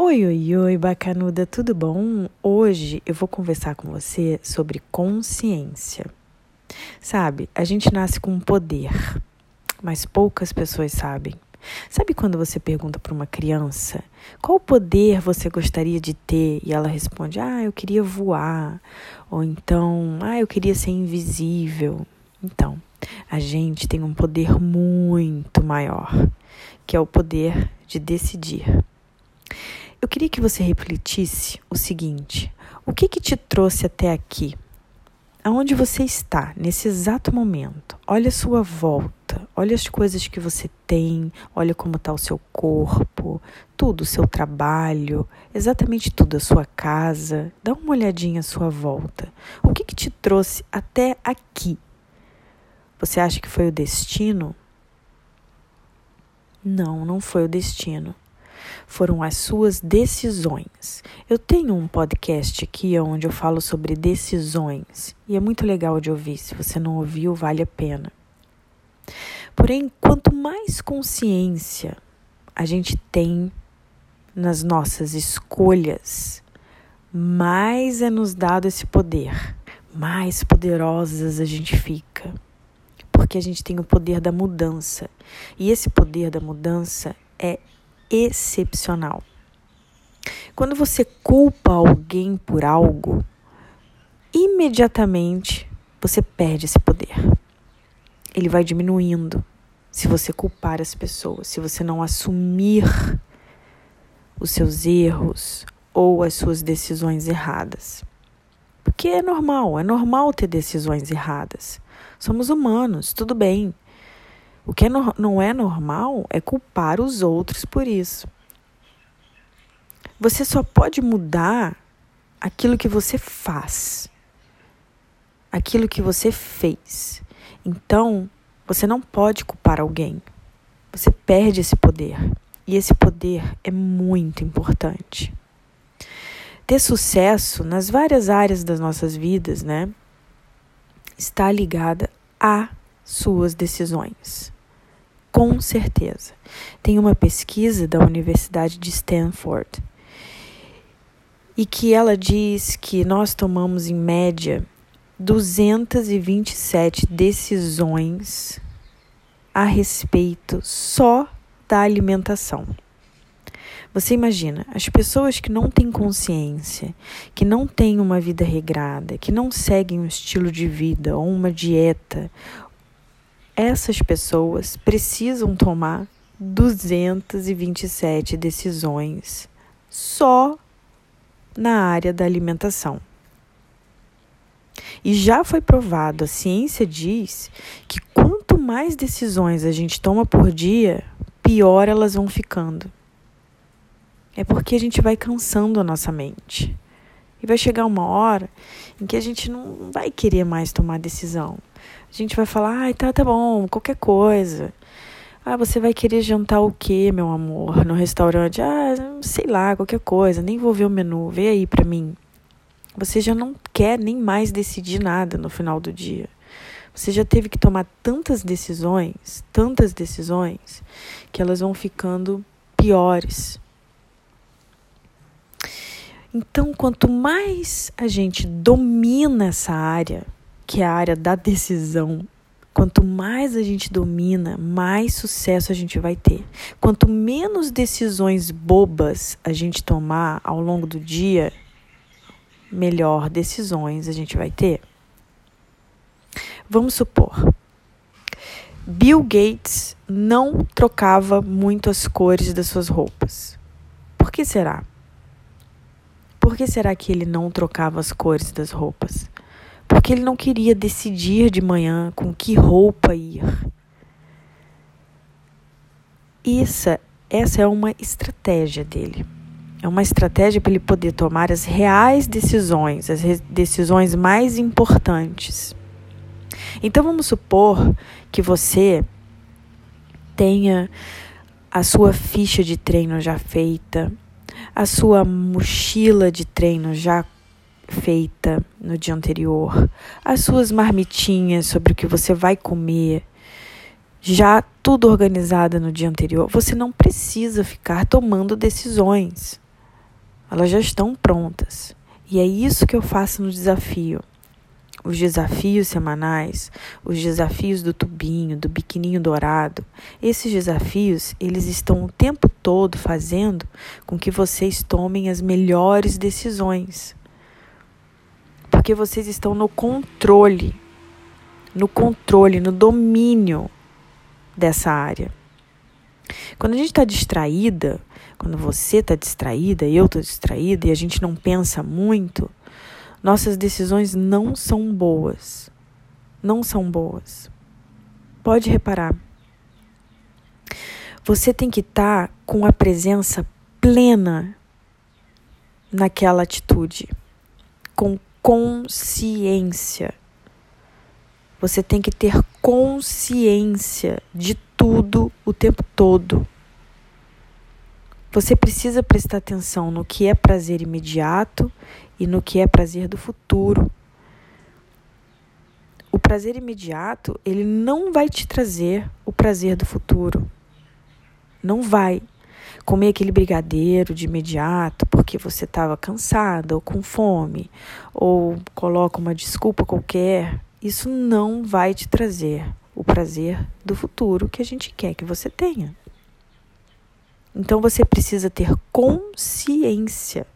Oi, oi, oi, bacanuda, tudo bom? Hoje eu vou conversar com você sobre consciência. Sabe, a gente nasce com um poder, mas poucas pessoas sabem. Sabe quando você pergunta para uma criança qual poder você gostaria de ter e ela responde: Ah, eu queria voar, ou então, Ah, eu queria ser invisível. Então, a gente tem um poder muito maior, que é o poder de decidir. Eu queria que você refletisse o seguinte: o que, que te trouxe até aqui? Aonde você está nesse exato momento? Olha a sua volta, olha as coisas que você tem, olha como está o seu corpo, tudo, o seu trabalho, exatamente tudo, a sua casa. Dá uma olhadinha à sua volta. O que, que te trouxe até aqui? Você acha que foi o destino? Não, não foi o destino foram as suas decisões. Eu tenho um podcast aqui onde eu falo sobre decisões e é muito legal de ouvir. Se você não ouviu, vale a pena. Porém, quanto mais consciência a gente tem nas nossas escolhas, mais é nos dado esse poder, mais poderosas a gente fica. Porque a gente tem o poder da mudança. E esse poder da mudança é excepcional. Quando você culpa alguém por algo, imediatamente você perde esse poder. Ele vai diminuindo se você culpar as pessoas, se você não assumir os seus erros ou as suas decisões erradas. Porque é normal, é normal ter decisões erradas. Somos humanos, tudo bem. O que é não é normal é culpar os outros por isso. Você só pode mudar aquilo que você faz, aquilo que você fez. Então, você não pode culpar alguém. Você perde esse poder. E esse poder é muito importante. Ter sucesso nas várias áreas das nossas vidas, né? Está ligada a suas decisões com certeza. Tem uma pesquisa da Universidade de Stanford e que ela diz que nós tomamos em média 227 decisões a respeito só da alimentação. Você imagina, as pessoas que não têm consciência, que não têm uma vida regrada, que não seguem um estilo de vida ou uma dieta essas pessoas precisam tomar 227 decisões só na área da alimentação. E já foi provado, a ciência diz que quanto mais decisões a gente toma por dia, pior elas vão ficando. É porque a gente vai cansando a nossa mente. E vai chegar uma hora em que a gente não vai querer mais tomar decisão. A gente vai falar, ai, tá, tá bom, qualquer coisa. Ah, você vai querer jantar o quê, meu amor, no restaurante? Ah, sei lá, qualquer coisa, nem vou ver o menu, vê aí pra mim. Você já não quer nem mais decidir nada no final do dia. Você já teve que tomar tantas decisões, tantas decisões, que elas vão ficando piores. Então, quanto mais a gente domina essa área, que é a área da decisão, quanto mais a gente domina, mais sucesso a gente vai ter. Quanto menos decisões bobas a gente tomar ao longo do dia, melhor decisões a gente vai ter. Vamos supor, Bill Gates não trocava muito as cores das suas roupas. Por que será? Por que será que ele não trocava as cores das roupas? Porque ele não queria decidir de manhã com que roupa ir. Isso, essa é uma estratégia dele. É uma estratégia para ele poder tomar as reais decisões, as decisões mais importantes. Então vamos supor que você tenha a sua ficha de treino já feita, a sua mochila de treino já feita no dia anterior, as suas marmitinhas sobre o que você vai comer, já tudo organizado no dia anterior. Você não precisa ficar tomando decisões. elas já estão prontas. E é isso que eu faço no desafio. Os desafios semanais, os desafios do tubinho, do biquininho dourado, esses desafios, eles estão o tempo todo fazendo com que vocês tomem as melhores decisões. Porque vocês estão no controle, no controle, no domínio dessa área. Quando a gente está distraída, quando você está distraída, eu estou distraída e a gente não pensa muito, nossas decisões não são boas. Não são boas. Pode reparar. Você tem que estar tá com a presença plena naquela atitude, com consciência. Você tem que ter consciência de tudo o tempo todo. Você precisa prestar atenção no que é prazer imediato e no que é prazer do futuro. O prazer imediato, ele não vai te trazer o prazer do futuro. Não vai. Comer aquele brigadeiro de imediato porque você estava cansada ou com fome, ou coloca uma desculpa qualquer, isso não vai te trazer o prazer do futuro que a gente quer que você tenha. Então você precisa ter consciência.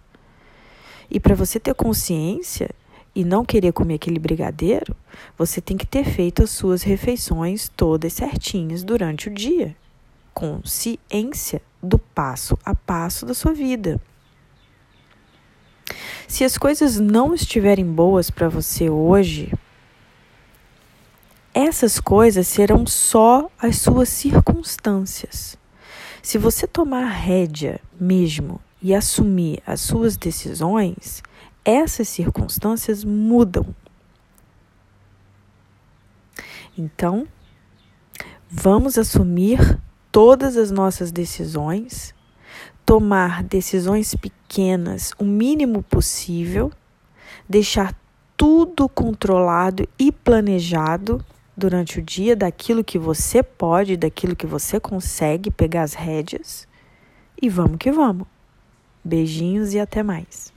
E para você ter consciência e não querer comer aquele brigadeiro, você tem que ter feito as suas refeições todas certinhas durante o dia. Consciência do passo a passo da sua vida. Se as coisas não estiverem boas para você hoje, essas coisas serão só as suas circunstâncias. Se você tomar rédea mesmo e assumir as suas decisões, essas circunstâncias mudam. Então, vamos assumir todas as nossas decisões, tomar decisões pequenas o mínimo possível, deixar tudo controlado e planejado durante o dia daquilo que você pode, daquilo que você consegue pegar as rédeas. E vamos que vamos. Beijinhos e até mais.